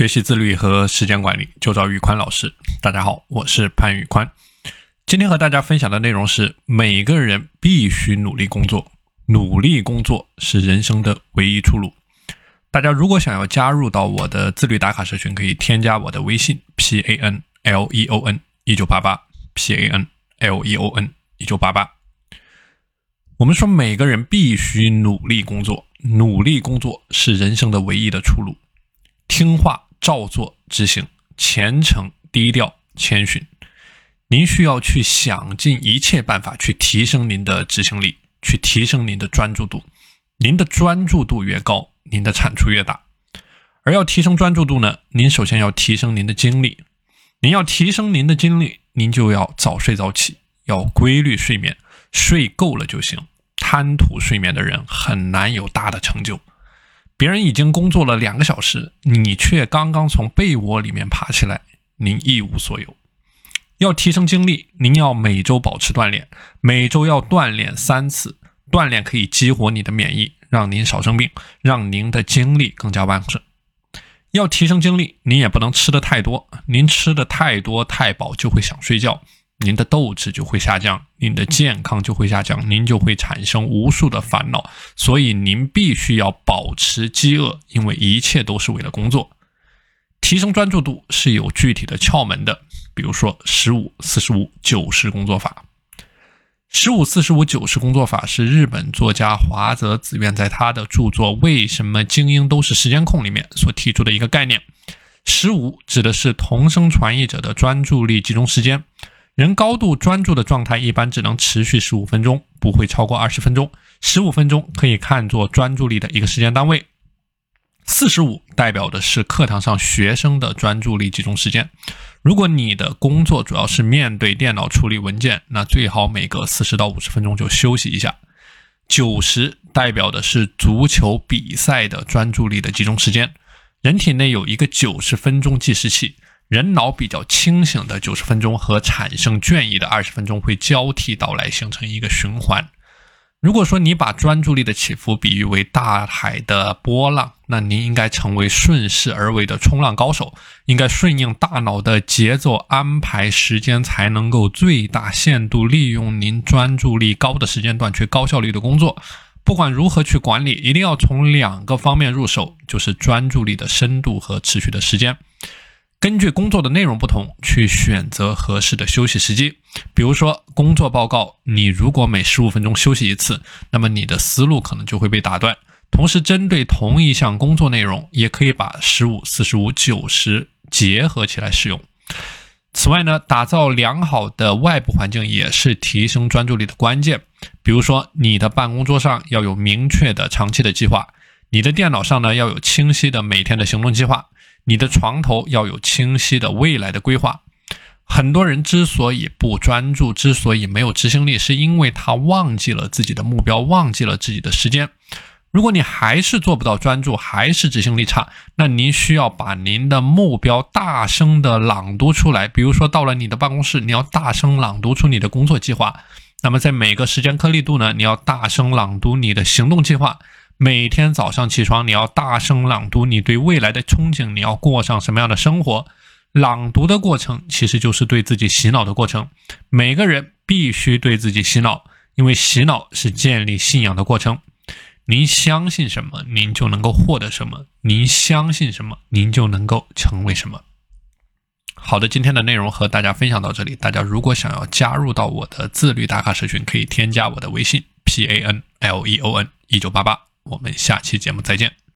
学习自律和时间管理，就找宇宽老师。大家好，我是潘宇宽。今天和大家分享的内容是：每个人必须努力工作，努力工作是人生的唯一出路。大家如果想要加入到我的自律打卡社群，可以添加我的微信 p a n l e o n 一九八八 p a n l e o n 一九八八。我们说，每个人必须努力工作，努力工作是人生的唯一的出路。听话照做执行，虔诚低调谦逊。您需要去想尽一切办法去提升您的执行力，去提升您的专注度。您的专注度越高，您的产出越大。而要提升专注度呢，您首先要提升您的精力。您要提升您的精力，您就要早睡早起，要规律睡眠，睡够了就行。贪图睡眠的人很难有大的成就。别人已经工作了两个小时，你却刚刚从被窝里面爬起来，您一无所有。要提升精力，您要每周保持锻炼，每周要锻炼三次。锻炼可以激活你的免疫，让您少生病，让您的精力更加旺盛。要提升精力，您也不能吃的太多，您吃的太多太饱就会想睡觉。您的斗志就会下降，您的健康就会下降，您就会产生无数的烦恼。所以您必须要保持饥饿，因为一切都是为了工作。提升专注度是有具体的窍门的，比如说十五四十五九十工作法。十五四十五九十工作法是日本作家华泽子苑在他的著作《为什么精英都是时间控》里面所提出的一个概念。十五指的是同声传译者的专注力集中时间。人高度专注的状态一般只能持续十五分钟，不会超过二十分钟。十五分钟可以看作专注力的一个时间单位。四十五代表的是课堂上学生的专注力集中时间。如果你的工作主要是面对电脑处理文件，那最好每隔四十到五十分钟就休息一下。九十代表的是足球比赛的专注力的集中时间。人体内有一个九十分钟计时器。人脑比较清醒的九十分钟和产生倦意的二十分钟会交替到来，形成一个循环。如果说你把专注力的起伏比喻为大海的波浪，那您应该成为顺势而为的冲浪高手，应该顺应大脑的节奏安排时间，才能够最大限度利用您专注力高的时间段去高效率的工作。不管如何去管理，一定要从两个方面入手，就是专注力的深度和持续的时间。根据工作的内容不同，去选择合适的休息时机。比如说，工作报告，你如果每十五分钟休息一次，那么你的思路可能就会被打断。同时，针对同一项工作内容，也可以把十五、四十五、九十结合起来使用。此外呢，打造良好的外部环境也是提升专注力的关键。比如说，你的办公桌上要有明确的长期的计划，你的电脑上呢要有清晰的每天的行动计划。你的床头要有清晰的未来的规划。很多人之所以不专注，之所以没有执行力，是因为他忘记了自己的目标，忘记了自己的时间。如果你还是做不到专注，还是执行力差，那您需要把您的目标大声的朗读出来。比如说，到了你的办公室，你要大声朗读出你的工作计划。那么，在每个时间颗粒度呢，你要大声朗读你的行动计划。每天早上起床，你要大声朗读你对未来的憧憬，你要过上什么样的生活？朗读的过程其实就是对自己洗脑的过程。每个人必须对自己洗脑，因为洗脑是建立信仰的过程。您相信什么，您就能够获得什么；您相信什么，您就能够成为什么。好的，今天的内容和大家分享到这里。大家如果想要加入到我的自律打卡社群，可以添加我的微信 p a n l e o n 一九八八。我们下期节目再见。